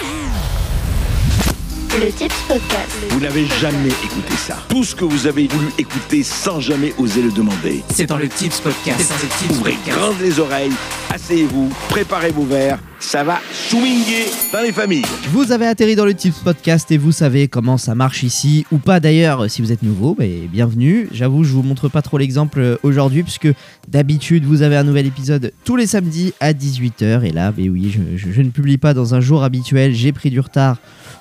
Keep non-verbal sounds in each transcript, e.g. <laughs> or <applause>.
Música Le Tips Podcast. Vous n'avez jamais écouté ça. Tout ce que vous avez voulu écouter sans jamais oser le demander. C'est dans le Tips Podcast. C'est dans le Tips Ouvrez Podcast. grandes les oreilles, asseyez-vous, préparez vos verres. Ça va swinguer dans les familles. Vous avez atterri dans le Tips Podcast et vous savez comment ça marche ici, ou pas d'ailleurs, si vous êtes nouveau, bah, bienvenue. J'avoue, je vous montre pas trop l'exemple aujourd'hui, puisque d'habitude, vous avez un nouvel épisode tous les samedis à 18h. Et là, bah oui, je, je- je ne publie pas dans un jour habituel, j'ai pris du retard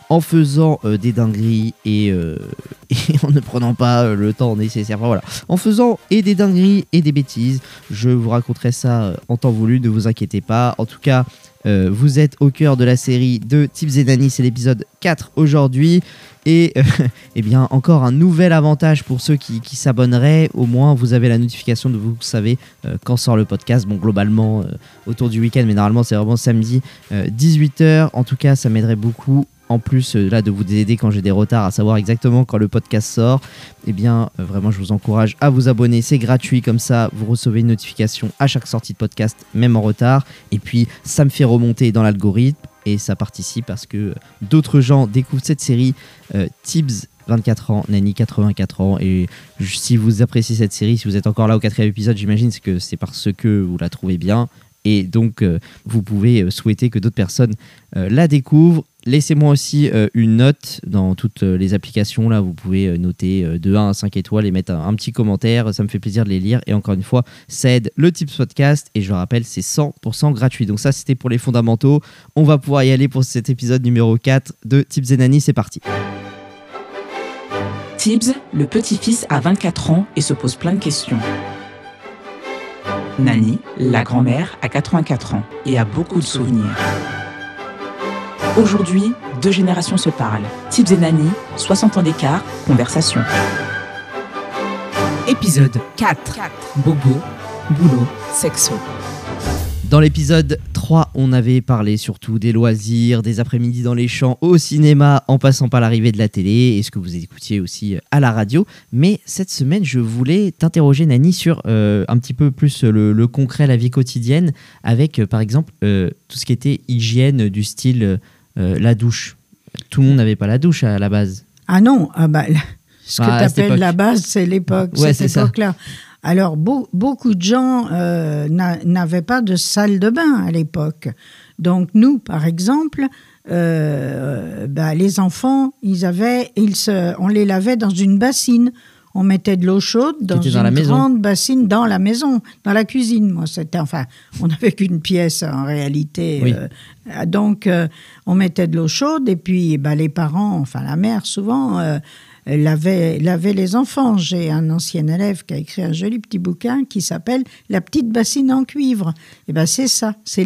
en faisant euh, des dingueries et, euh, <laughs> et en ne prenant pas euh, le temps nécessaire. Voilà. En faisant et des dingueries et des bêtises. Je vous raconterai ça en temps voulu, ne vous inquiétez pas. En tout cas, vous êtes au cœur de la série de Tips et c'est l'épisode 4 aujourd'hui. Et <laughs> eh bien, encore un nouvel avantage pour ceux qui, qui s'abonneraient. Au moins, vous avez la notification de vous savez quand sort le podcast. Bon, globalement, autour du week-end, mais normalement, c'est vraiment samedi, 18h. En tout cas, ça m'aiderait beaucoup. En plus, euh, là, de vous aider quand j'ai des retards à savoir exactement quand le podcast sort, eh bien, euh, vraiment, je vous encourage à vous abonner. C'est gratuit, comme ça, vous recevez une notification à chaque sortie de podcast, même en retard. Et puis, ça me fait remonter dans l'algorithme et ça participe parce que euh, d'autres gens découvrent cette série. Tibbs, 24 ans, Nani, 84 ans. Et si vous appréciez cette série, si vous êtes encore là au quatrième épisode, j'imagine que c'est parce que vous la trouvez bien. Et donc, euh, vous pouvez euh, souhaiter que d'autres personnes euh, la découvrent. Laissez-moi aussi une note dans toutes les applications. Là, vous pouvez noter de 1 à 5 étoiles et mettre un, un petit commentaire. Ça me fait plaisir de les lire. Et encore une fois, ça aide le Tips Podcast. Et je le rappelle, c'est 100% gratuit. Donc, ça, c'était pour les fondamentaux. On va pouvoir y aller pour cet épisode numéro 4 de Tips et Nani. C'est parti. Tibbs, le petit-fils, a 24 ans et se pose plein de questions. Nani, la grand-mère, a 84 ans et a beaucoup de souvenirs. Aujourd'hui, deux générations se parlent. Tibbs et Nani, 60 ans d'écart, conversation. Épisode 4. Bobo, boulot, sexo. Dans l'épisode 3, on avait parlé surtout des loisirs, des après-midi dans les champs, au cinéma, en passant par l'arrivée de la télé, et ce que vous écoutiez aussi euh, à la radio. Mais cette semaine, je voulais t'interroger, Nani, sur euh, un petit peu plus le, le concret, la vie quotidienne, avec euh, par exemple euh, tout ce qui était hygiène du style la douche. Tout le monde n'avait pas la douche à la base. Ah non, ah bah, <laughs> ce Ah, que cette tu appelles la base, c'est l'époque, Ouais, cette époque-là. Alors, beau- beaucoup de gens euh, n'a- n'avaient pas de salle de bain à l'époque. Donc, nous, par exemple, euh, bah, les enfants, ils avaient, ils se, on les lavait dans une bassine. On mettait de l'eau chaude dans une la grande bassine dans la maison, dans la cuisine. Moi, c'était enfin, on n'avait qu'une pièce en réalité. Oui. euh, donc, euh, on mettait de l'eau chaude et puis bah, les parents, enfin la mère souvent, lavait, les enfants. J'ai un ancien élève qui a écrit un joli petit bouquin qui s'appelle La petite bassine en cuivre. Et ben c'est ça, c'est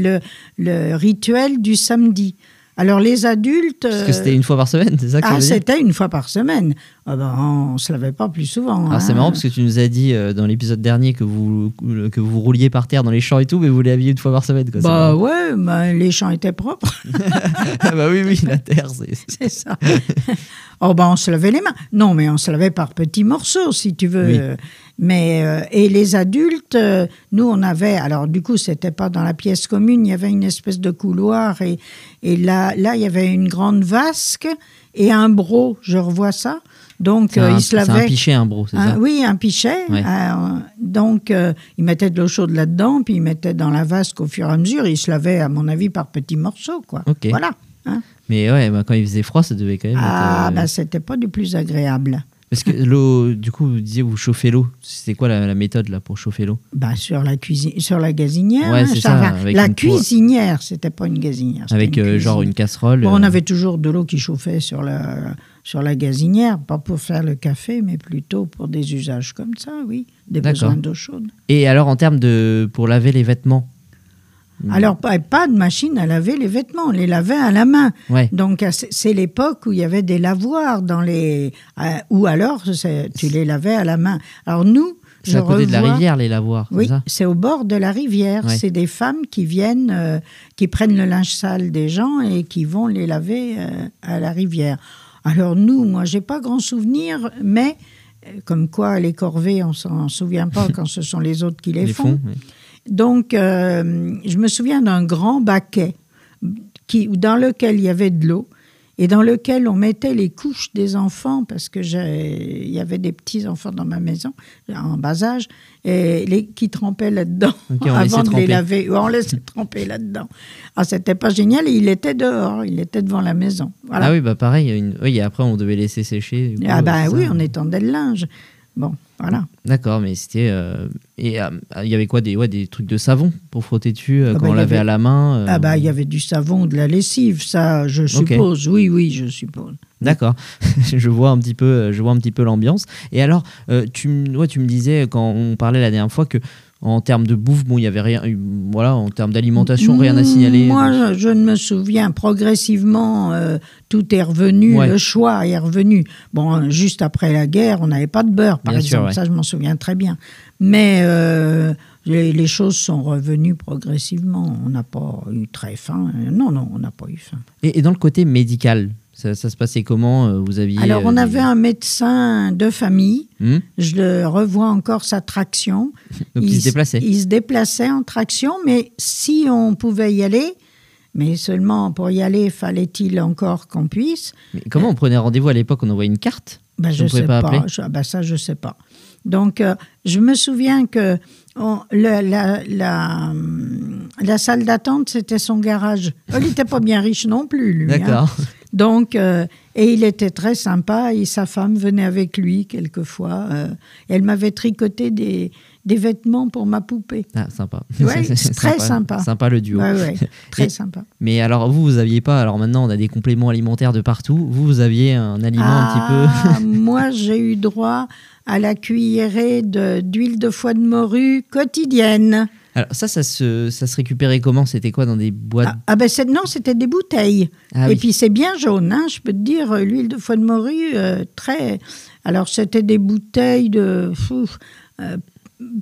le rituel du samedi. Alors les adultes. Parce que euh, c'était une fois par semaine, c'est ça que ah, c'était une fois par semaine. Ah ben, on ne se lavait pas plus souvent. Alors c'est hein. marrant parce que tu nous as dit euh, dans l'épisode dernier que vous, que vous rouliez par terre dans les champs et tout, mais vous l'aviez une fois par semaine. Quoi. Bah ouais, bah, les champs étaient propres. <laughs> Ah bah oui, oui, la terre, c'est... <laughs> C'est ça. oh ben on se lavait les mains. Non, mais on se lavait par petits morceaux, si tu veux. Oui. Mais euh, et les adultes, euh, nous on avait. Alors du coup, c'était pas dans la pièce commune. Il y avait une espèce de couloir et et là là il y avait une grande vasque et un broc. Je revois ça. Donc euh, un, ils se c'est un lavaient. pichet, un bro, c'est ça? oui, un pichet. Ouais. Euh, donc, ils mettaient de l'eau chaude là-dedans, puis ils mettaient dans la vasque au fur et à mesure. Ils se lavaient, à mon avis, par petits morceaux, quoi. Ok. Voilà. hein. Mais ouais, bah, quand il faisait froid, ça devait quand même Ah, être... bah, c'était pas du plus agréable. Parce que l'eau, du coup, vous disiez vous chauffez l'eau. C'était quoi la, la méthode là pour chauffer l'eau? Bah, sur la cuisine, sur la gazinière. Ouais, hein, ça, va. la cuisinière, c'était pas une gazinière. c'était Avec euh, genre une casserole. Bon, on euh, avait toujours de l'eau qui chauffait sur la, sur la gazinière, pas pour faire le café, mais plutôt pour des usages comme ça, oui. Des besoins d'eau chaude. Et alors en termes de pour laver les vêtements. Hmm. Alors, pas, pas de machine à laver les vêtements, on les lavait à la main. Ouais. Donc, c'est l'époque où il y avait des lavoirs dans les. euh, ou alors, tu les lavais à la main. Alors, nous. C'est à côté de la rivière les lavoirs. Oui, c'est au bord de la rivière. Ouais. C'est des femmes qui viennent, euh, qui prennent le linge sale des gens et qui vont les laver euh, à la rivière. Alors nous, moi, j'ai pas grand souvenir, mais euh, comme quoi les corvées, on s'en souvient pas <laughs> quand ce sont les autres qui les, Les font. Donc, euh, je me souviens d'un grand baquet qui, dans lequel il y avait de l'eau et dans lequel on mettait les couches des enfants, parce que j'ai- il y avait des petits-enfants dans ma maison, en bas âge, et les, qui trempaient là-dedans <laughs> avant de les laver. On laissait tremper là-dedans. Ah, c'était pas génial, et il était dehors, il était devant la maison. Voilà. Ah oui, bah pareil. Une... Oui, et après, on devait laisser sécher. coup, Ah bah oui, on étendait le linge. Bon, voilà. D'accord, mais c'était. euh, Et euh, il y avait quoi des, ouais, des trucs de savon pour frotter dessus euh, Ah quand bah, on lavait avait- à la main Ah bah il y avait du savon, de la lessive, ça, je suppose. Oui, oui, je suppose. D'accord, <laughs> je vois un petit peu, je vois un petit peu l'ambiance. Et alors, tu, ouais, tu me disais quand on parlait la dernière fois que en termes de bouffe, bon, il y avait rien, voilà, en termes d'alimentation, rien à signaler. Moi, je, je ne me souviens. Progressivement, euh, tout est revenu. Ouais. Le choix est revenu. Bon, euh, juste après la guerre, on n'avait pas de beurre, par Bien sûr, exemple. ouais. Ça, je m'en souviens très bien. Mais euh, les, les choses sont revenues progressivement. On n'a pas eu très faim. Non, non, on n'a pas eu faim. Et, et dans le côté médical, ça, ça se passait comment euh, Vous aviez Alors, on euh, avait un médecin de famille. Hmm Je le revois encore sa traction. <laughs> Donc il, se déplaçait. Il se déplaçait en traction, mais si on pouvait y aller, mais seulement pour y aller, fallait-il encore qu'on puisse Mais comment on prenait rendez-vous à l'époque? On envoyait une carte? Ben, Je ne sais pas pas. Je- ben, ça, je ne sais pas. Donc, euh, je me souviens que on- le- la, la, hum, la salle d'attente, c'était son garage. <laughs> Il n'était pas bien riche non plus, lui. hein. Donc, euh, et il était très sympa et sa femme venait avec lui quelquefois. euh, elle m'avait tricoté des, des vêtements pour ma poupée. Ah, sympa. Ouais, <laughs> C'est très sympa. Sympa le duo. Ouais, <laughs> très Et- sympa. Mais alors vous, vous aviez pas. Alors maintenant, on a des compléments alimentaires de partout. Vous, vous aviez un aliment un petit peu. Ah, <laughs> moi, j'ai eu droit à la cuillerée de- d'huile de foie de morue quotidienne. Alors ça, ça se, ça se récupérait comment? C'était quoi dans des boîtes? Ah, ah ben non, c'était des bouteilles. Ah Et oui. puis c'est bien jaune, hein, je peux te dire, euh, l'huile de foie de morue, euh, très... Alors c'était des bouteilles de... fou, euh,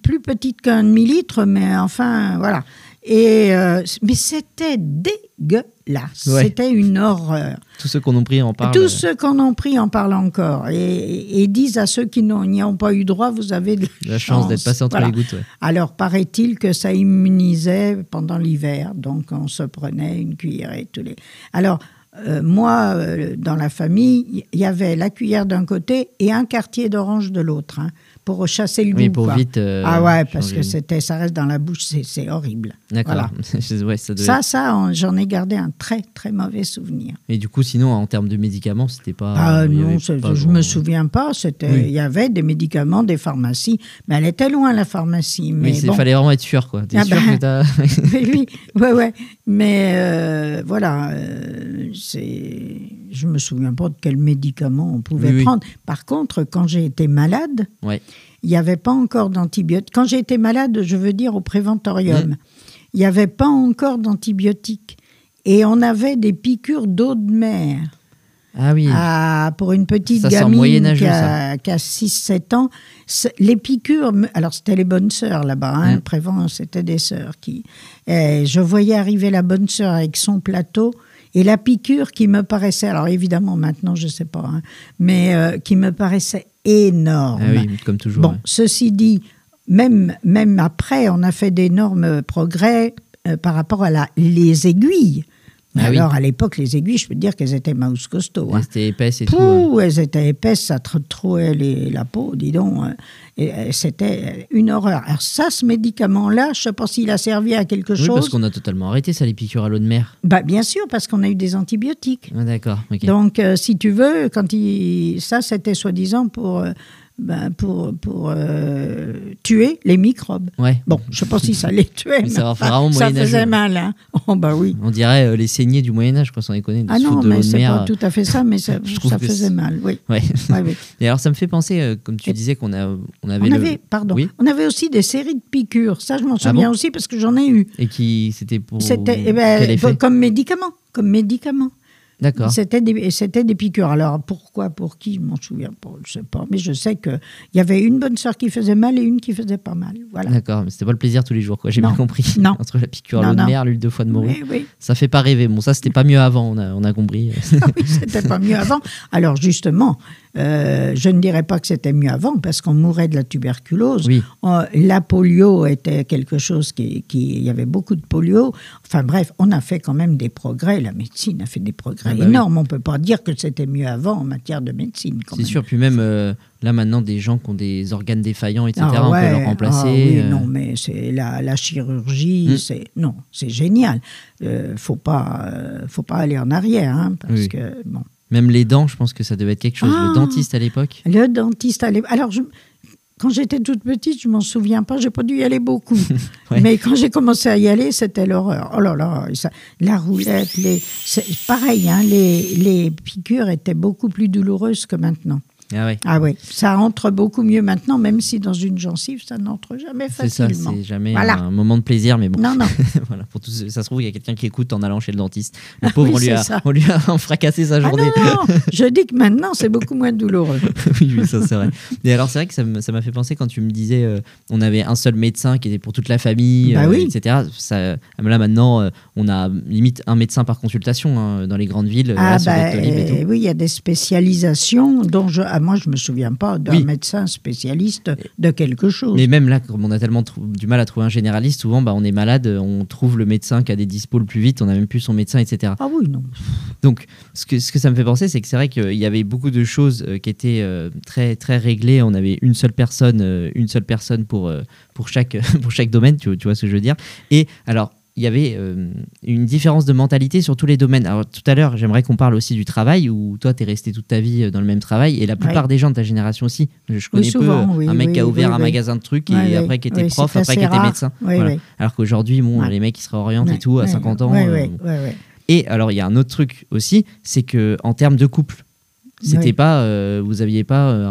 plus petites qu'un demi-litre, mais enfin, voilà. Et, euh, mais c'était dégueulasse. Ouais. C'était une horreur. Tous ceux qu'on a pris en parlent. Tous ceux qu'on en pris en parlent encore et, et- disent à ceux qui n'y ont pas eu droit, vous avez de La chance d'être passé entre Voilà. les gouttes. ouais. Alors, paraît-il que ça immunisait pendant l'hiver, donc on se prenait une cuillerée tous les. Alors, euh, moi, euh, dans la famille, il y avait la cuillère d'un côté et un quartier d'orange de l'autre, hein, pour chasser le Oui, goût. pour quoi. vite. euh, ah ouais, parce que c'était, ça reste dans la bouche, c'est, horrible. D'accord. Voilà. <laughs> ouais, ça devait Ça, j'en ai gardé un très, très mauvais souvenir. Et du coup, sinon, en termes de médicaments, c'était pas. Ah non, pas je grand- me souviens pas. Oui. il y avait des médicaments, des pharmacies, mais elle était loin la pharmacie. Mais il bon, fallait vraiment être sûr, quoi. T'es Ah sûr bah. que t'as. <laughs> <laughs> oui, oui, ouais, ouais. Mais euh, voilà, euh, c'est, je me souviens pas de quel médicament on pouvait Oui, oui. prendre. Par contre, quand j'ai été malade, Ouais. Il n'y avait pas encore d'antibiotiques. Quand j'ai été malade, je veux dire au préventorium, Mm. il n'y avait pas encore d'antibiotiques. Et on avait des piqûres d'eau de mer. Ah oui. Ah, pour une petite Ça gamine qui a, qui a 6-7 ans, les piqûres, alors c'était les bonnes sœurs là-bas, hein, Mm. Prévent, c'était des sœurs qui. et je voyais arriver la bonne sœur avec son plateau et la piqûre qui me paraissait, alors évidemment maintenant je ne sais pas, hein, mais euh, qui me paraissait énorme. Ah oui, comme toujours. Bon, ouais. ceci dit, même, même après, on a fait d'énormes progrès euh, par rapport à la, les aiguilles. Mais Ah oui. alors, à l'époque, les aiguilles, je peux te dire qu'elles étaient mouse costaud. hein. Ouais, C'était épaisse et tout. hein. Elles étaient épaisses, ça te trouait les- la peau, dis donc. euh, et, euh, C'était une horreur. Alors ça, ce médicament-là, je ne sais pas s'il a servi à quelque Oui, chose. parce qu'on a totalement arrêté ça, les piqûres à l'eau de mer. bah, bien sûr, parce qu'on a eu des antibiotiques. Ah, D'accord. Donc, euh, si tu veux, quand il... ça, c'était soi-disant pour, euh, ben, pour, pour euh, tuer les microbes. Ouais. Bon, je ne sais pas si ça les tuait, Mais ça va faire enfin, ça faisait mal. Hein. Oh, bah oui. On dirait euh, les saignées du Moyen-Âge, quoi, sans déconner. Ah non, mais c'est pas tout à fait ça, mais ça, <laughs> Je ça faisait mal, oui. Ouais. <laughs> Ouais, oui. Et alors, ça me fait penser, euh, comme tu Et- disais, qu'on a, on avait On le. avait, pardon, Oui. on avait aussi des séries de piqûres. Ça, je m'en Ah souviens bon? aussi parce que j'en ai eu. Et qui, c'était pour. C'était eh ben, comme médicament, comme médicament. D'accord. C'était des, c'était des piqûres. Alors pourquoi, pour qui, je m'en souviens pas, je sais pas. Mais je sais que il y avait une bonne sœur qui faisait mal et une qui faisait pas mal. Voilà. D'accord, mais c'était pas le plaisir tous les jours, quoi. J'ai Non. bien compris. <laughs> Non. Entre la piqûre l'eau de mer, l'huile de foie de morue, Oui, oui. ça fait pas rêver. Bon, ça, c'était pas mieux avant, on a, on a compris. <laughs> Ah oui, c'était pas mieux avant. Alors justement, Euh, je ne dirais pas que c'était mieux avant parce qu'on mourait de la tuberculose. Oui. Euh, la polio était quelque chose qui, qui- il y avait beaucoup de polio. Enfin bref, on a fait quand même des progrès. La médecine a fait des progrès Ah bah oui. énormes. On peut pas dire que c'était mieux avant en matière de médecine. C'est sûr, puis même euh, là maintenant, des gens qui ont des organes défaillants, etc., Ah on peut leur remplacer. ah oui, euh, non, mais c'est la, la chirurgie, Mm. c'est non, c'est génial. Euh, faut pas, faut pas aller en arrière, hein, parce que bon. Même les dents, je pense que ça devait être quelque chose. Ah. Le dentiste à l'époque. Le dentiste allait. Alors, je- quand j'étais toute petite, je m'en souviens pas, j'ai pas dû y aller beaucoup. <laughs> Ouais. Mais quand j'ai commencé à y aller, c'était l'horreur. Oh là là, ça- la roulette, les, pareil, hein, les, les piqûres étaient beaucoup plus douloureuses que maintenant. Ah ouais. Ah oui, ça entre beaucoup mieux maintenant, même si dans une gencive, ça n'entre jamais C'est ça, facilement. c'est jamais Voilà. un moment de plaisir, mais bon. Non, non. <laughs> voilà, pour ceux- ça se trouve, il y a quelqu'un qui écoute en allant chez le dentiste. Le Ah pauvre, oui, on, lui a, on lui a <laughs> fracassé sa Ah journée. non, non, je dis que maintenant, c'est beaucoup moins douloureux. <laughs> oui, oui, ça c'est vrai. Et alors, c'est vrai que ça m'a fait penser quand tu me disais euh, on avait un seul médecin qui était pour toute la famille, Bah euh, oui. etc. Ça, là maintenant, euh, on a limite un médecin par consultation hein, dans les grandes villes, Ah, là, sur bah, et tout. euh, oui, il y a des spécialisations dont je, ah, moi, je me souviens pas d'un Oui. médecin spécialiste de quelque chose. Mais même là, comme on a tellement du mal à trouver un généraliste, souvent bah, on est malade, on trouve le médecin qui a des dispos le plus vite, on n'a même plus son médecin, etc. Ah oui, non. Donc, ce que, ce que ça me fait penser, c'est que c'est vrai qu'il y avait beaucoup de choses euh, qui étaient euh, très, très réglées. On avait une seule personne, euh, une seule personne pour, pour, chaque, <laughs> pour chaque domaine, tu, tu vois ce que je veux dire. Et alors, il y avait euh, une différence de mentalité sur tous les domaines. Alors, tout à l'heure, j'aimerais qu'on parle aussi du travail, où toi, tu es resté toute ta vie euh, dans le même travail, et la plupart Ouais. des gens de ta génération aussi. Je connais souvent, peu oui, un mec oui, qui a ouvert un magasin de trucs, et après qui était prof, après qui était médecin. Voilà. Alors qu'aujourd'hui, bon, les mecs, ils se réorientent et tout à ouais, 50 ans. euh, et alors, il y a un autre truc aussi, c'est que en termes de couple, c'était Oui. pas, euh, vous aviez pas euh,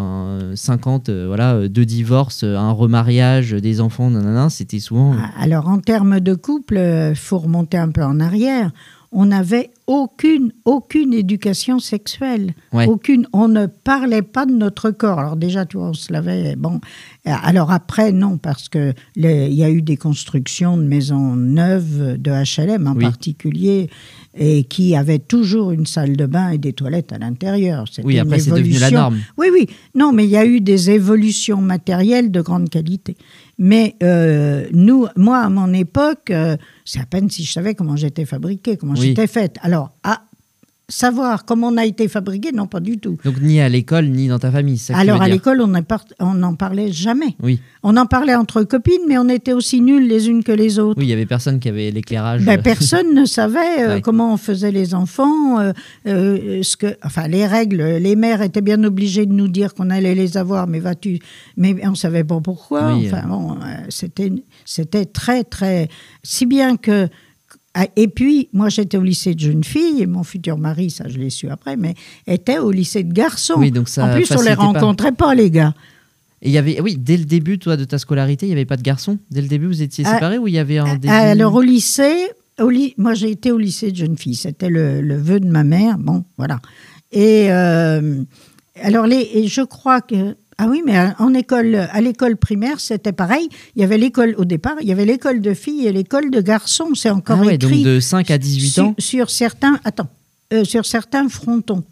un 50, euh, voilà, euh, deux divorces, un remariage, des enfants, nanana, c'était souvent. Ah, Alors, en termes de couple, il faut remonter un peu en arrière. On n'avait aucune, aucune éducation sexuelle. Ouais. Aucune. On ne parlait pas de notre corps. Alors, déjà, tu vois, on se lavait. Bon. Alors, après, non, parce que il y a eu des constructions de maisons neuves, de HLM en Oui. particulier, et qui avaient toujours une salle de bain et des toilettes à l'intérieur. Oui, une après, c'est devenu la évolution. norme. Oui, oui. Non, mais il y a eu des évolutions matérielles de grande qualité. Mais euh, nous, moi, à mon époque, euh, c'est à peine si je savais comment j'étais fabriquée, comment Oui. j'étais faite. Alors, à savoir comment on a été fabriqué, non, pas du tout. Donc, ni à l'école, ni dans ta famille. ça Alors, à l'école, on n'en parlait jamais. Oui. On en parlait entre copines, mais on était aussi nuls les unes que les autres. Oui, il y avait personne qui avait l'éclairage. Ben, personne ne savait euh, Ouais. comment on faisait les enfants, euh, euh, ce que, enfin les règles. Les mères étaient bien obligées de nous dire qu'on allait les avoir, mais vas-tu Mais on savait pas pourquoi. Oui, enfin bon, c'était c'était très très si bien que et puis, moi, j'étais au lycée de jeunes filles, et mon futur mari, ça je l'ai su après, mais était au lycée de garçons. Oui, donc ça en plus, on les pas. rencontrait pas, les gars. Et il y avait, oui, dès le début, toi, de ta scolarité, il n'y avait pas de garçon. Dès le début, vous étiez Ah, séparés ou il y avait un début Alors au lycée, au ly- moi j'ai été au lycée de jeunes filles, c'était le, le vœu de ma mère, bon voilà. Et euh, alors les, et je crois que ah oui, mais à- en école, à l'école primaire c'était pareil. Il y avait l'école au départ, il y avait l'école de filles et l'école de garçons. C'est Ah encore ouais, écrit donc de 5 à 18 sur, ans. sur certains, attends, euh, sur certains frontons.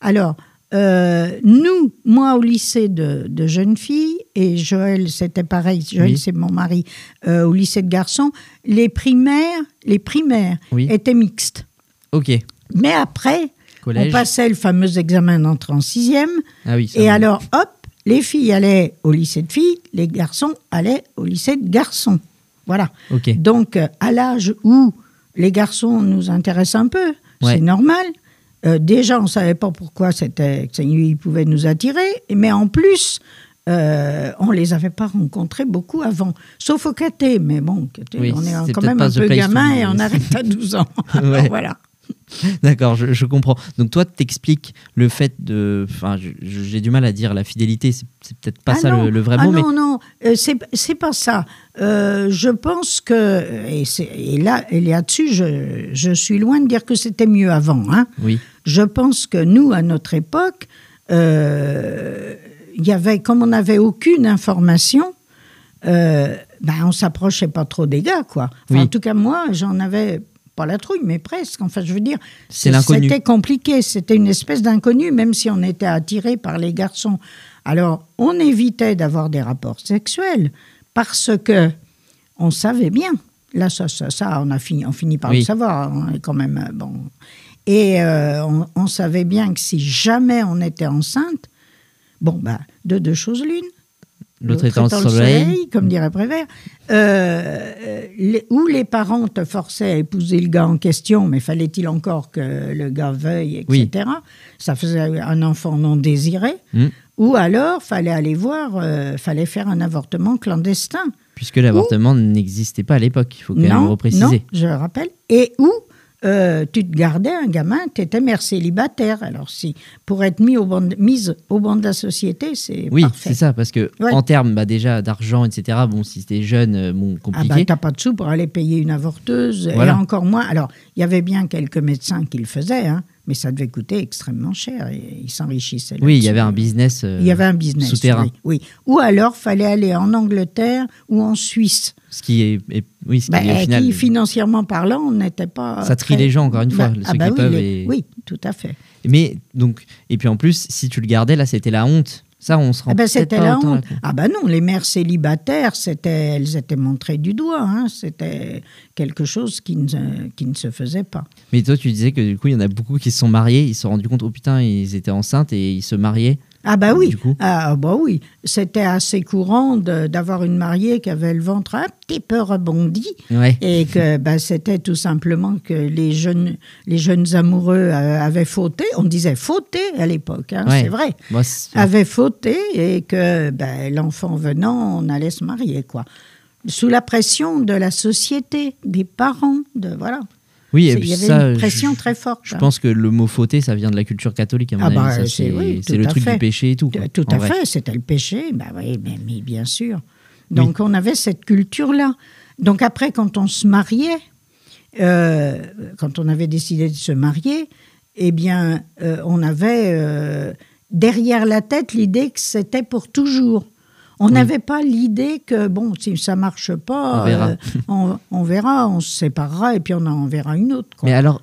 Alors, euh, nous, moi au lycée de, de jeunes filles, et Joël, c'était pareil, Joël, Oui. c'est mon mari, euh, au lycée de garçons, les primaires, les primaires Oui. étaient mixtes. Ok. Mais après, Collège. on passait le fameux examen d'entrée en sixième, Ah oui. et va. alors, hop, les filles allaient au lycée de filles, les garçons allaient au lycée de garçons. Voilà. Donc, à l'âge où les garçons nous intéressent un peu, Ouais. c'est normal. Euh, déjà, on ne savait pas pourquoi c'était, ils pouvaient nous attirer, mais en plus, euh, on les avait pas rencontrés beaucoup avant, sauf au caté. Mais bon, caté, Oui, on est quand même un peu gamin et on arrête à 12 ans. <laughs> Ouais. Voilà. <laughs> D'accord, je, je comprends. Donc toi, t'expliques le fait de... Enfin, j'ai du mal à dire la fidélité, c'est peut-être pas Ah ça non, le, le vrai ah mot, mais... non, non, euh, c'est pas ça. Euh, je pense que, et, et là, et là-dessus, je, je suis loin de dire que c'était mieux avant. Hein. Oui. Je pense que nous, à notre époque, euh, y avait, comme on n'avait aucune information, euh, ben, on s'approchait pas trop des gars, quoi. Enfin, Oui. En tout cas, moi, j'en avais pas la trouille, mais presque. Enfin, je veux dire. C'était compliqué, c'était une espèce d'inconnu, même si on était attiré par les garçons. Alors, on évitait d'avoir des rapports sexuels parce que on savait bien. Là, ça, ça, ça, on a fini, on finit par Oui. le savoir. On est quand même euh, bon. Et euh, on, on savait bien que si jamais on était enceinte, bon, bah, de deux choses l'une. L'autre étant le soleil. comme dirait Prévert, euh, euh, les- ou les parents te forçaient à épouser le gars en question, mais fallait-il encore que le gars veuille, etc. Ça faisait un enfant non désiré. Mm. Ou alors, fallait aller voir, euh, fallait faire un avortement clandestin. Puisque l'avortement n'existait pas à l'époque, il faut quand même non, repréciser. non, je le rappelle. Et où euh, tu te gardais un gamin, tu étais mère célibataire. Alors, si pour être mis au banc de- mise au banc de la société, c'est Oui, c'est ça, parce que Ouais. en termes bah, déjà d'argent, etc., bon, si c'était jeune, euh, bon, Ah compliqué. bah, t'as pas de sous pour aller payer une avorteuse, Voilà. et encore moins. Alors, il y avait bien quelques médecins qui le faisaient, hein, mais ça devait coûter extrêmement cher, et ils s'enrichissaient. oui, il y avait un business. euh, Il y avait un business. souterrain. Oui, oui. Ou alors, fallait aller en Angleterre ou en Suisse. Ce qui est, est- oui, ce qui Bah, est au final. qui, financièrement parlant, on n'était pas. Ça trie très- les gens, encore une fois, Bah, ceux ah qui bah oui, peuvent les- et- oui, tout à fait. Mais donc, et puis en plus, si tu le gardais, là, c'était la honte. Ça, on se rend Ah ben, c'était la honte. compte. Ah ben non, les mères célibataires, c'était, elles étaient montrées du doigt. hein. C'était quelque chose qui ne, qui ne se faisait pas. Mais toi, tu disais que du coup, il y en a beaucoup qui se sont mariés, ils se sont rendus compte, oh putain, ils étaient enceintes et ils se mariaient. Ah bah oui, Du coup ah bah oui, c'était assez courant d'avoir une mariée qui avait le ventre un petit peu rebondi Ouais. et que <laughs> bah, c'était tout simplement que les jeunes, les jeunes amoureux euh, avaient fauté. On disait fauté à l'époque, hein, Ouais. c'est vrai. Avaient fauté et que ben, l'enfant venant, on allait se marier quoi. Sous la pression de la société, des parents, de voilà. Oui, Il y avait ça, une pression je, très forte. je pense que le mot fauté, ça vient de la culture catholique, à mon Ah bah, avis. ça, c'est- oui, le truc fait. du péché et tout. quoi, Tout à vrai. fait, c'était le péché. Bah oui, mais, mais bien sûr. Donc on avait cette culture-là. Donc après, quand on se mariait, euh, quand on avait décidé de se marier, eh bien, euh, on avait euh, derrière la tête l'idée que c'était pour toujours. On Oui. n'avait pas l'idée que, bon, si ça marche pas, On verra. euh, on, on verra, on se séparera et puis on en verra une autre. quoi. Mais alors,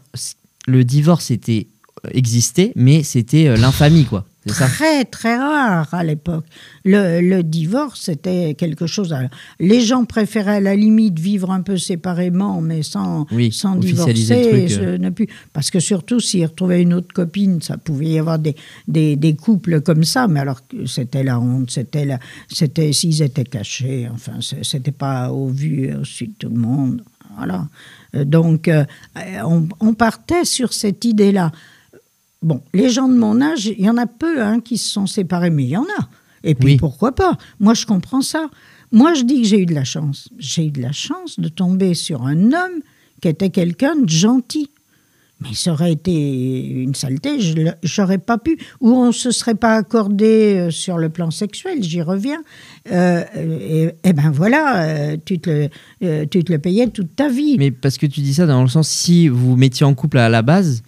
le divorce était existait, mais c'était euh, l'infamie, quoi. Très très rare à l'époque. Le, le divorce, c'était quelque chose. à- Les gens préféraient à la limite vivre un peu séparément, mais sans, Oui, sans officialiser divorcer. ce ne plus- Parce que surtout, s'ils retrouvaient une autre copine, ça pouvait y avoir des, des, des couples comme ça, mais alors c'était la honte, c'était la, c'était s'ils étaient cachés, enfin, c'était pas au vu et au su de tout le monde. Voilà. Euh, Donc, euh, on, on partait sur cette idée-là. Bon, les gens de mon âge, il y en a peu hein, qui se sont séparés, mais il y en a. Et puis Oui. pourquoi pas? Moi, je comprends ça. Moi, je dis que j'ai eu de la chance. J'ai eu de la chance de tomber sur un homme qui était quelqu'un de gentil. Mais ça aurait été une saleté, j'aurais pas pu. Ou on se serait pas accordé euh, sur le plan sexuel, j'y reviens. Euh, et, et ben voilà, euh, tu, te le, euh, tu te le payais toute ta vie. Mais parce que tu dis ça dans le sens, si vous vous mettiez en couple à la base,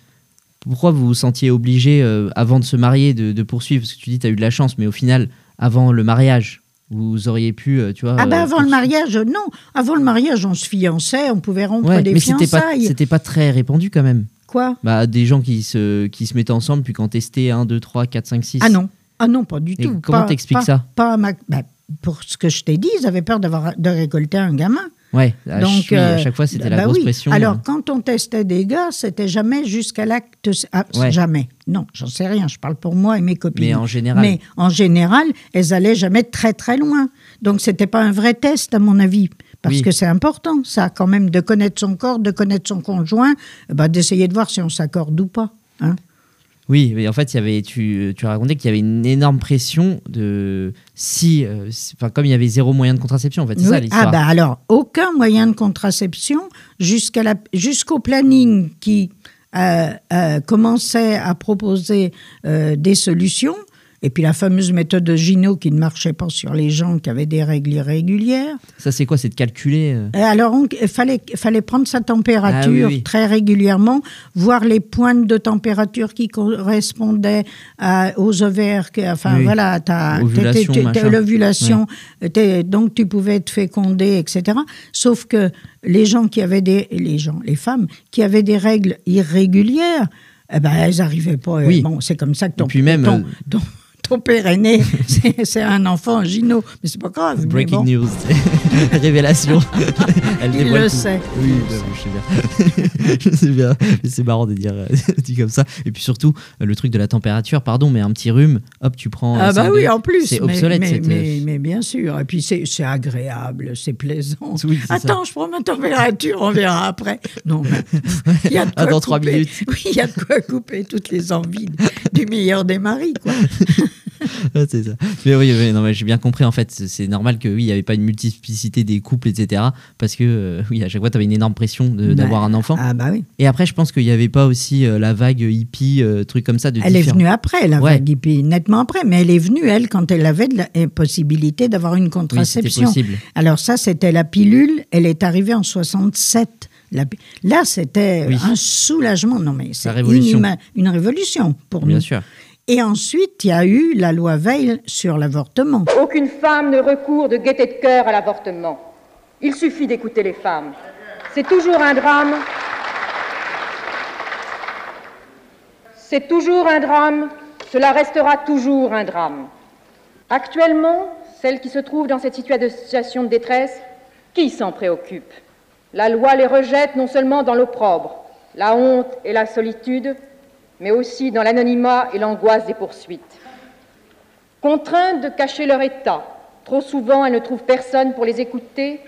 pourquoi vous vous sentiez obligé, euh, avant de se marier, de, de poursuivre? Parce que tu dis, tu as eu de la chance, mais au final, avant le mariage, vous auriez pu, euh, tu vois... Ah ben avant le mariage, non. Avant le mariage, on se fiançait, on pouvait rompre Ouais, des mais pas, fiançailles. c'était pas très répandu quand même. Quoi? Bah, des gens qui se, qui se mettaient ensemble, puis quand testaient 1, 2, 3, 4, 5, 6. Ah non, ah non, pas du Et tout. comment Pas- t'expliques pas- ça? Pas ma- bah, Pour ce que je t'ai dit, ils avaient peur d'avoir de récolter un gamin. Ouais, à, Donc, oui, à euh, chaque fois, c'était la bah grosse oui. pression. Alors, quand on testait des gars, c'était jamais jusqu'à l'acte. Ah, Ouais. Jamais. Non, j'en sais rien. Je parle pour moi et mes copines. mais en général, Mais en général, elles allaient jamais très très loin. Donc c'était pas un vrai test à mon avis. Parce Oui. que c'est important, ça, quand même, de connaître son corps, de connaître son conjoint, euh, bah, d'essayer de voir si on s'accorde ou pas. hein. Oui, mais en fait, il y avait, tu, tu racontais qu'il y avait une énorme pression de si, euh, enfin, comme il y avait zéro moyen de contraception, en fait, c'est Oui. ça l'histoire. Ah bah alors, aucun moyen de contraception jusqu'à la- jusqu'au planning qui euh, euh, commençait à proposer des solutions. Et puis la fameuse méthode de Gino qui ne marchait pas sur les gens qui avaient des règles irrégulières. Ça, c'est quoi C'est de calculer. euh, Et alors, il fallait, fallait prendre sa température Ah oui, oui. très régulièrement, voir les pointes de température qui correspondaient à- aux ovaires, que- enfin Oui. voilà, ta l'ovulation, donc tu pouvais te féconder, etc. Sauf que les gens qui avaient des, les gens, les femmes qui avaient des règles irrégulières, eh ben, elles n'arrivaient pas. Oui. Bon, c'est comme ça que ton, puis même, ton, euh, ton- ton père est né, <laughs> c'est un enfant Gino, mais c'est pas grave. Breaking bon. news. <laughs> Révélation. <laughs> Elle Il le tout. sait. Oui, bah oui, je sais bien. <laughs> C'est marrant de dire euh, <laughs> dit comme ça. Et puis surtout, euh, le truc de la température, pardon, mais un petit rhume, hop, tu prends. Ah euh, bah cinq oui, en plus. C'est obsolète, Mais, cette, mais, mais bien sûr. Et puis c'est c'est agréable, c'est plaisant. <laughs> Oui, c'est ça. Attends, je prends ma température, on verra après. Non, mais il y a de Ah, quoi dans trois couper- minutes. Oui, il y a de quoi couper toutes les envies du meilleur des maris, quoi. <laughs> C'est ça. Mais oui, oui, non, mais j'ai bien compris en fait. C'est- C'est normal que oui, il n'y avait pas une multiplicité des couples, etc. Parce que euh, oui, à chaque fois, tu avais une énorme pression de- d'avoir Bah, un enfant. Ah bah oui. Et après, je pense qu'il n'y avait pas aussi euh, la vague hippie, euh, truc comme ça de Elle est venue après, la Ouais. vague hippie, nettement après. Mais elle est venue, elle, quand elle avait la possibilité d'avoir une Oui, contraception. possible. Alors ça, c'était la pilule. Elle est arrivée en 67. La pi- Là, c'était Oui. un soulagement. Non, mais c'est révolution. inima- une révolution pour Bien nous. sûr. Et ensuite, il y a eu la loi Veil sur l'avortement. Aucune femme ne recourt de gaieté de cœur à l'avortement. Il suffit d'écouter les femmes. C'est toujours un drame. C'est toujours un drame. Cela restera toujours un drame. Actuellement, celles qui se trouvent dans cette situation de détresse, qui s'en préoccupe? La loi les rejette non seulement dans l'opprobre, la honte et la solitude, mais aussi dans l'anonymat et l'angoisse des poursuites. Contraintes de cacher leur état, trop souvent elles ne trouvent personne pour les écouter,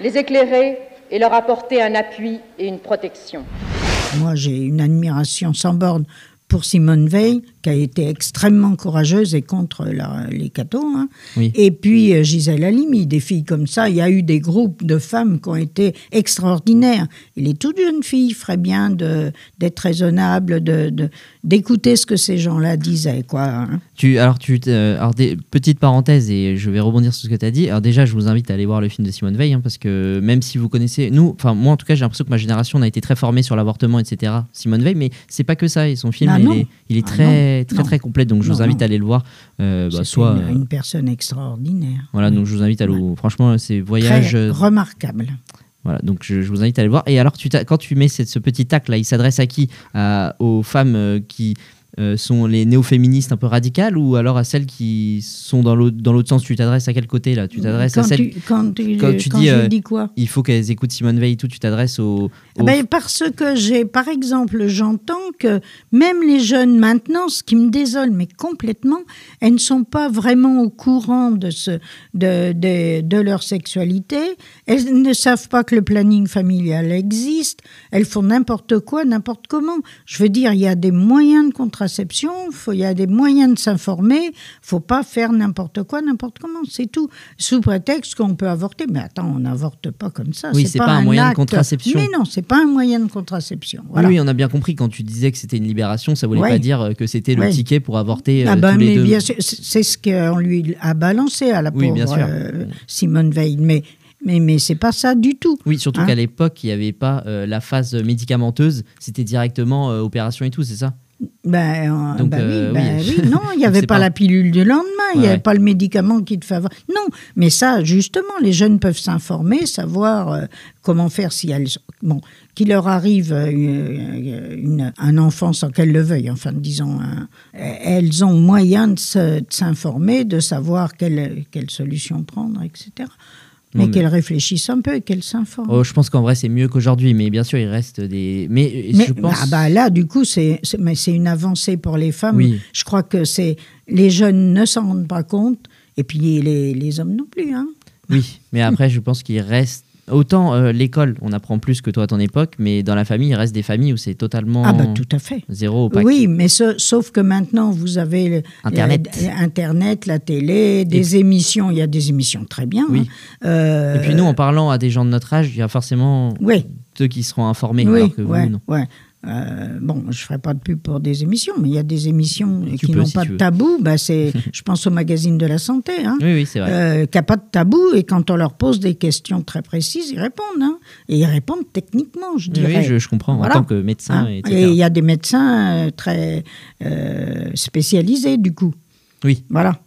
les éclairer et leur apporter un appui et une protection. Moi, j'ai une admiration sans borne pour Simone Veil, qui a été extrêmement courageuse et contre la- les cathos. hein. Oui. Et puis euh, Gisèle Halimi, des filles comme ça. Il y a eu des groupes de femmes qui ont été extraordinaires. Et les toutes jeunes filles feraient bien de- d'être raisonnables, de- de- d'écouter ce que ces gens-là disaient. Quoi, hein. Tu, alors, tu, euh, alors des, petite parenthèse, et je vais rebondir sur ce que tu as dit. Alors, déjà, je vous invite à aller voir le film de Simone Veil, hein, parce que même si vous connaissez, nous, enfin, moi en tout cas, j'ai l'impression que ma génération, on a été très formée sur l'avortement, etc. Simone Veil, mais c'est pas que ça. Et son film, Ah il, est, il est Ah très, non, très, non. très complet. Donc, je vous invite non. à aller le voir. Euh, bah, soit. une, euh, une personne extraordinaire. voilà, donc je vous invite à le. Franchement, c'est Très voyage. euh, remarquable. Voilà, donc je, je vous invite à aller le voir. Et alors, tu quand tu mets cette- ce petit tac là, il s'adresse à qui? À- Aux femmes euh, qui euh, sont les néo-féministes un peu radicales ou alors à celles qui sont dans l'autre sens Tu t'adresses à quel côté là? Tu t'adresses à celles. tu, quand tu, quand tu quand dis, euh, dis quoi? Il faut qu'elles écoutent Simone Veil et tout. Tu t'adresses aux. Aux- ben, parce que j'ai, par exemple, j'entends que même les jeunes maintenant, ce qui me désole, mais complètement, elles ne sont pas vraiment au courant de, ce, de, de, de leur sexualité. Elles ne savent pas que le planning familial existe. Elles font n'importe quoi, n'importe comment. Je veux dire, il y a des moyens de contraception, faut- il y a des moyens de s'informer. faut pas faire n'importe quoi, n'importe comment. C'est tout. Sous prétexte qu'on peut avorter. Mais attends, on n'avorte pas comme ça. Oui, c'est pas un moyen de contraception. Mais non, c'est pas un moyen de contraception. Oui, Voilà. oui, on a bien compris quand tu disais que c'était une libération, ça voulait Ouais. pas dire euh, que c'était le Ouais. ticket pour avorter Ah ben, tous les mais deux. bien sûr, c'est c'est ce qu'on lui a balancé à la Oui, pauvre bien sûr. euh, Simone Veil. Mais, mais, mais c'est pas ça du tout. Oui, surtout Hein qu'à l'époque, il n'y avait pas euh, la phase médicamenteuse, c'était directement euh, opération et tout, c'est ça? Ben, euh, Donc, ben euh, oui, ben oui. oui, non, il n'y <laughs> avait pas, pas- la pilule du lendemain, il n'y avait ouais. pas le médicament qui te favorise. Non, mais ça, justement, les jeunes peuvent s'informer, savoir euh, comment faire si elles. Bon, qu'il leur arrive euh, une- un enfant sans qu'elles le veuillent, enfin, disons, un- elles ont moyen de se- de s'informer, de savoir quelle, quelle solution prendre, etc. Non, Mais, mais- qu'elles réfléchissent un peu et qu'elles s'informent. Oh, Je pense qu'en vrai, c'est mieux qu'aujourd'hui, mais bien sûr, il reste des. Mais, Mais je pense. ah bah là, du coup, c'est une avancée pour les femmes. Oui. Je crois que c'est les jeunes ne s'en rendent pas compte, et puis les, les hommes non plus. Hein. Oui, mais après, je pense qu'il reste. Autant euh, l'école, on apprend plus que toi à ton époque, mais dans la famille, il reste des familles où c'est totalement Ah bah tout à fait. zéro opaque. Oui, mais ce- sauf que maintenant, vous avez le- Internet. Internet, la télé, des émissions. Il y a des émissions très bien. Oui. hein. Euh, Et puis nous, en parlant à des gens de notre âge, il y a forcément Oui. ceux qui seront informés, oui, alors que vous, ouais, non. ouais. Euh, bon, je ferai pas de pub pour des émissions, mais il y a des émissions Tu qui n'ont si pas de veux. tabou. Bah, c'est, <laughs> je pense au magazine de la santé, hein, Oui, oui, c'est vrai. euh, qui n'a pas de tabou. Et quand on leur pose des questions très précises, ils répondent. hein. et ils répondent techniquement, je dirais. oui, je, je comprends. Voilà. En tant que médecin, Hein. etc. Et il y a des médecins euh, très euh, spécialisés, du coup. Oui. Voilà.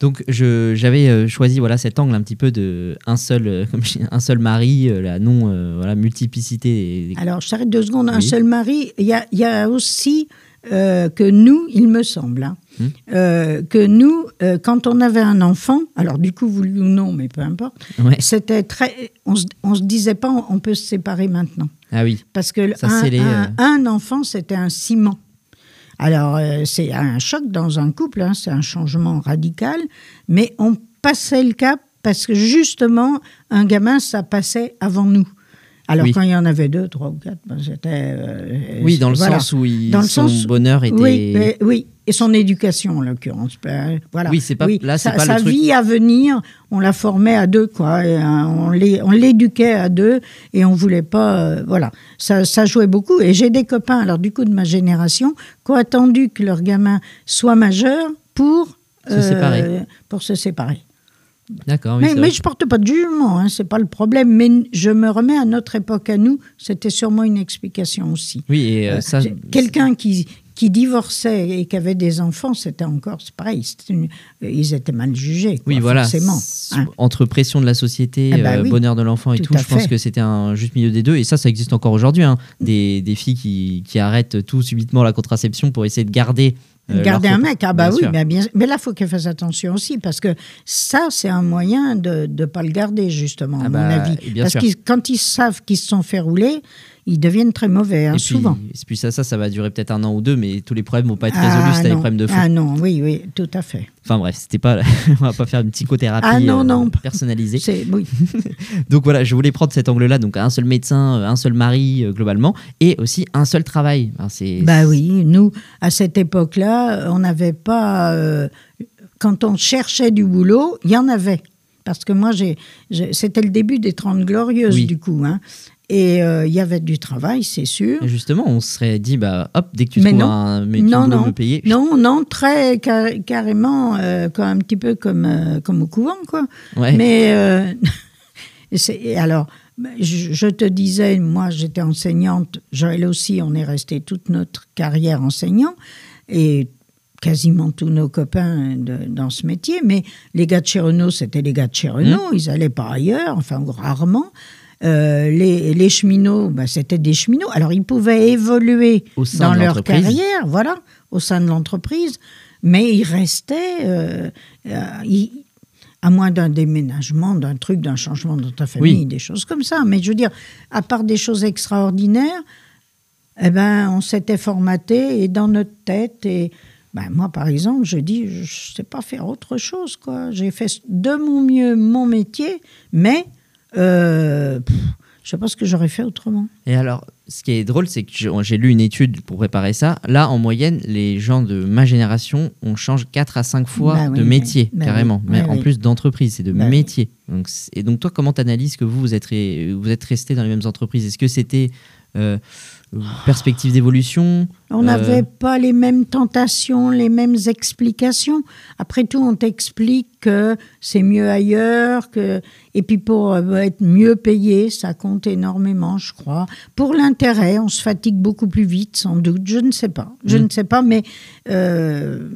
Donc je- j'avais euh, choisi voilà cet angle un petit peu de un seul euh, <laughs> comme je dis, un seul mari, euh, la non euh, voilà multiplicité. Alors, je s'arrête deux secondes. Un seul mari, il y a, il y a aussi euh, que nous, il me semble, hein, Hmm. euh, que nous, quand on avait un enfant, alors du coup, voulu ou non, mais peu importe, Ouais. c'était très. On se, on se disait pas, on, on peut se séparer maintenant. Ah oui. Parce que Ça un, scellait, un- un enfant, c'était un ciment. Alors, euh, c'est un choc dans un couple, hein, c'est un changement radical, mais on passait le cap parce que justement, un gamin, ça passait avant nous. Alors, Oui. quand il y en avait deux, trois ou quatre, ben, c'était. euh, Oui, dans le voilà. sens où il, Dans le son sens- bonheur était. Oui, mais- oui, et son éducation en l'occurrence. Ben, voilà. Oui, c'est pas- là, c'est sa, pas le sa truc- vie à venir, on la formait à deux, quoi. et, on l'é- on l'éduquait à deux et on voulait pas. euh, voilà, ça, ça jouait beaucoup. Et j'ai des copains, alors du coup de ma génération, qui ont attendu que leur gamin soit majeur pour Se séparer. Pour se séparer. D'accord. mais mais je porte pas de jugement, hein, c'est pas le problème. Mais je me remets à notre époque à nous, c'était sûrement une explication aussi. Oui, et euh, ça. J'ai- Quelqu'un qui, qui divorçait et qui avait des enfants, c'était encore, c'est pareil, une- ils étaient mal jugés. quoi, Oui, voilà. Forcément. Hein. Entre pression de la société, Ah bah euh, oui, bonheur de l'enfant et tout je pense que c'était un juste milieu des deux. Et ça, ça existe encore aujourd'hui. hein. Des, des filles qui, qui arrêtent tout subitement la contraception pour essayer de garder. Euh, Garder un mec, ah bah Bien oui, mais, bien, mais là, il faut qu'elle fasse attention aussi, parce que ça, c'est un moyen de ne pas le garder, justement, Ah à bah, mon avis. et bien parce que quand ils savent qu'ils se sont fait rouler, ils deviennent très mauvais, hein, et puis, souvent. et puis ça, ça, ça va durer peut-être un an ou deux, mais tous les problèmes vont pas être Ah, résolus si t'as des non. problèmes de fond. Ah non, oui, oui, tout à fait. Enfin bref, c'était pas, <laughs> on va pas faire une psychothérapie Ah non, euh, non. personnalisée. Oui. <laughs> Donc voilà, je voulais prendre cet angle-là, donc un seul médecin, euh, un seul mari euh, globalement, et aussi un seul travail. C'est- Bah oui, nous, à cette époque-là, on n'avait pas. euh, quand on cherchait du boulot, il y en avait. Parce que moi, j'ai- c'était le début des Trente Glorieuses, Oui. du coup. hein. Et euh, il y avait du travail, c'est sûr. Et justement, on se serait dit, bah hop, dès que tu Mais trouves non. un métier Non, boulot non. me payer. Non, non, très car- carrément, euh, un petit peu comme, euh, comme au couvent, quoi. Ouais. Mais euh, <laughs> alors, je, je te disais, moi j'étais enseignante, Joël aussi, on est resté toute notre carrière enseignant, et quasiment tous nos copains de- dans ce métier, mais les gars de chez Renault, c'était les gars de chez Renault, ils n'allaient pas ailleurs, enfin rarement. Euh, les, les cheminots, bah, c'était des cheminots. Alors, ils pouvaient évoluer dans leur carrière, voilà, au sein de l'entreprise, mais ils restaient, euh, euh, ils- à moins d'un déménagement, d'un truc, d'un changement dans ta famille, Oui. des choses comme ça. Mais je veux dire, à part des choses extraordinaires, eh ben, on s'était formaté et dans notre tête. Et ben, moi, par exemple, je dis, je ne sais pas faire autre chose. quoi. J'ai fait de mon mieux mon métier, mais euh, pff, je ce que j'aurais fait autrement. Et alors, ce qui est drôle, c'est que j'ai lu une étude pour préparer ça. Là, en moyenne, les gens de ma génération, on change 4 à 5 fois Bah oui, de métier, bah carrément. oui, Mais oui, en plus d'entreprise, c'est de Bah métier. Donc, et donc, toi, comment tu analyses que vous, vous êtes, ré- vous êtes resté dans les mêmes entreprises? Est-ce que c'était euh, perspective d'évolution On Euh, n'avait pas les mêmes tentations, les mêmes explications. Après tout, on t'explique que c'est mieux ailleurs, que et puis pour euh, être mieux payé, ça compte énormément, je crois. Pour l'intérêt, on se fatigue beaucoup plus vite, sans doute. Je ne sais pas. Je Mm. ne sais pas, mais euh,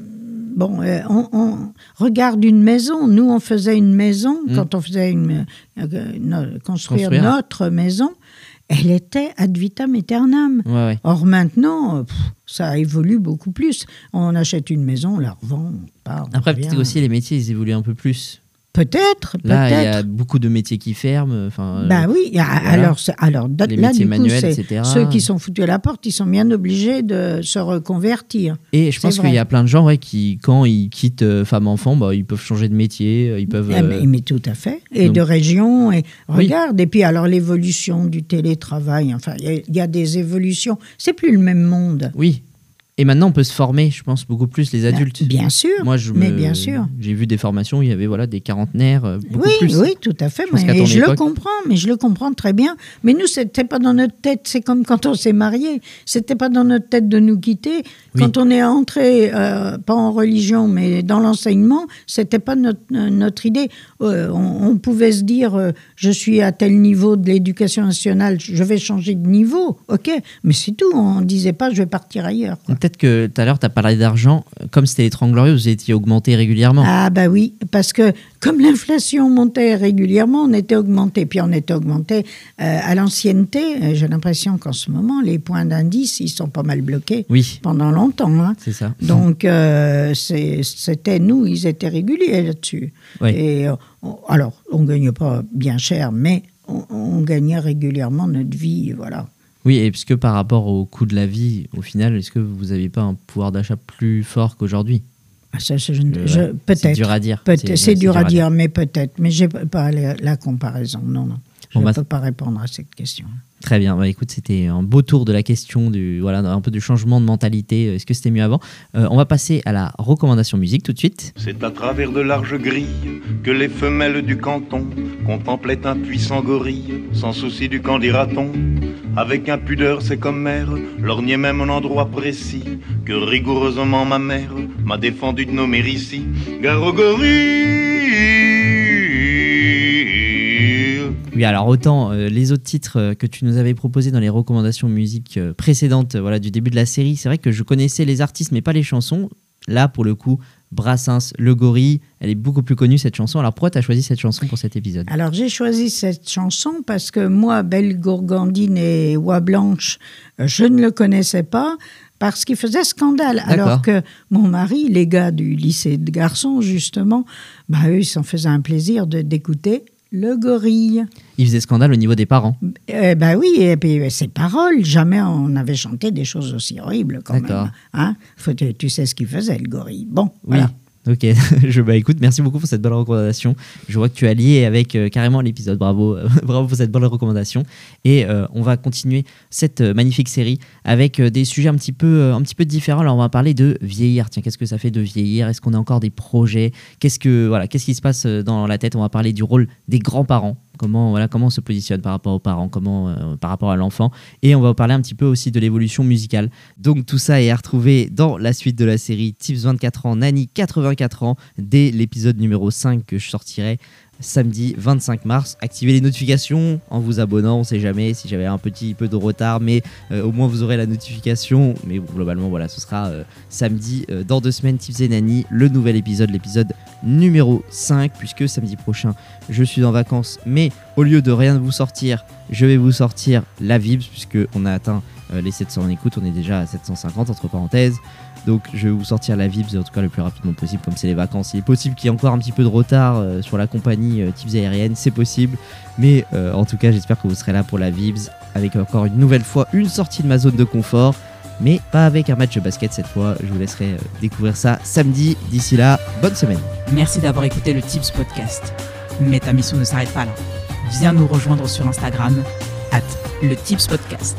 bon, on, on regarde une maison. Nous, on faisait une maison Mm. quand on faisait une, euh, no- construire, Construire. notre maison. Elle était ad vitam aeternam. Ouais, ouais. Or maintenant, pff, ça évolue beaucoup plus. On achète une maison, on la revend, on part. on Après, peut-être aussi les métiers, ils évoluent un peu plus. Peut-être, Là, il y a beaucoup de métiers qui ferment. Enfin, Ben oui, il y a- voilà. alors, alors Les là, métiers du coup, manuels, c'est etc. ceux qui sont foutus à la porte, ils sont bien obligés de se reconvertir. Et je pense qu'il y a plein de gens ouais, qui, quand ils quittent euh, femme-enfant, bah, ils peuvent changer de métier, euh, ils peuvent... Ah, euh, mais, mais tout à fait. Et donc- de région. Et Oui. regarde. Et puis alors l'évolution du télétravail. Enfin, il y y, a des évolutions. C'est plus le même monde. Oui, Et maintenant, on peut se former, je pense, beaucoup plus les adultes. Bien sûr. Moi, je mais me- bien sûr. J'ai vu des formations où il y avait voilà, des quarantenaires, euh, beaucoup Oui, plus. oui, tout à fait. Je mais je le comprends, mais je le comprends très bien. Mais nous, c'était pas dans notre tête. C'est comme quand on s'est marié. C'était pas dans notre tête de nous quitter. Oui. Quand on est entré, euh, pas en religion, mais dans l'enseignement, c'était pas notre, euh, notre idée. Euh, on, on pouvait se dire, euh, je suis à tel niveau de l'éducation nationale, je vais changer de niveau, ok. Mais c'est tout. On disait pas, je vais partir ailleurs. quoi. Peut-être que tout à l'heure, tu as parlé d'argent. Comme c'était les 30 Glorieux, vous étiez augmenté régulièrement. Ah bah oui, parce que comme l'inflation montait régulièrement, on était augmenté. Puis on était augmenté euh, à l'ancienneté. Euh, J'ai l'impression qu'en ce moment, les points d'indice, ils sont pas mal bloqués Oui, pendant longtemps. hein. c'est ça. Donc euh, c'était nous, ils étaient réguliers là-dessus. Oui. Et on- alors, on gagne pas bien cher, mais on, on gagnait régulièrement notre vie, voilà. Oui, et puisque par rapport au coût de la vie, au final, est-ce que vous n'avez pas un pouvoir d'achat plus fort qu'aujourd'hui? Ah, je je- ouais, Peut-être. C'est dur à dire. Peut-être, c'est dur à dire, mais peut-être. Mais j'ai pas la, la comparaison. Non, non. Je ne bah, peux pas répondre à cette question. Très bien. Bah, écoute, c'était un beau tour de la question du voilà un peu du changement de mentalité. Est-ce que c'était mieux avant? Euh, On va passer à la recommandation musique tout de suite. C'est à travers de larges grilles que les femelles du canton contemplaient un puissant gorille, sans souci du qu'en dira-t-on. Avec impudeur, c'est comme mère, lorgnait même un endroit précis que rigoureusement ma mère m'a défendu de nommer ici. Gare au gorille. Oui, alors autant euh, les autres titres euh, que tu nous avais proposés dans les recommandations musique euh, précédentes, voilà, du début de la série, c'est vrai que je connaissais les artistes mais pas les chansons. Là, pour le coup, Brassens, Le Gorille, elle est beaucoup plus connue cette chanson. Alors pourquoi tu as choisi cette chanson pour cet épisode? Alors, j'ai choisi cette chanson parce que moi, Belle Gourgandine et Oie Blanche, je ne le connaissais pas parce qu'il faisait scandale. Alors que mon mari, les gars du lycée de garçons, justement, bah, eux, ils s'en faisaient un plaisir de d'écouter le gorille. Il faisait scandale au niveau des parents. Eh ben oui, et puis euh, ces paroles, jamais on avait chanté des choses aussi horribles quand même. Hein tu sais ce qu'il faisait, le gorille. Bon, Oui. voilà. Ok, <laughs> je bah écoute, merci beaucoup pour cette bonne recommandation. Je vois que tu as lié avec euh, carrément l'épisode. Bravo, <laughs> bravo pour cette bonne recommandation. Et euh, on va continuer cette euh, magnifique série avec euh, des sujets un petit peu, euh, un petit peu différents. Alors on va parler de vieillir. Tiens, qu'est-ce que ça fait de vieillir? Est-ce qu'on a encore des projets? Qu'est-ce que voilà, qu'est-ce qui se passe euh, dans la tête? On va parler du rôle des grands-parents. Comment on se positionne par rapport aux parents, comment euh, par rapport à l'enfant. Et on va parler un petit peu aussi de l'évolution musicale. Donc tout ça est à retrouver dans la suite de la série Tips 24 ans, Nani 84 ans, dès l'épisode numéro 5 que je sortirai samedi 25 mars. Activez les notifications en vous abonnant, on sait jamais si j'avais un petit peu de retard, mais euh, au moins vous aurez la notification. Mais globalement, voilà, ce sera euh, samedi euh, dans deux semaines, Tips et Nani, le nouvel épisode, l'épisode numéro 5, puisque samedi prochain, je suis en vacances, mais au lieu de rien vous sortir, je vais vous sortir la Vibs, puisque on a atteint les 700 en écoute, on est déjà à 750 entre parenthèses. Donc je vais vous sortir la Vibs en tout cas le plus rapidement possible, comme c'est les vacances. Il est possible qu'il y ait encore un petit peu de retard euh, sur la compagnie euh, Tips aérienne, c'est possible. Mais euh, en tout cas, j'espère que vous serez là pour la Vibs, avec encore une nouvelle fois une sortie de ma zone de confort. Mais pas avec un match de basket cette fois, je vous laisserai découvrir ça samedi. D'ici là, bonne semaine. Merci d'avoir écouté le Tips Podcast. Mais ta mission ne s'arrête pas là. Viens nous rejoindre sur Instagram, at le Tips Podcast.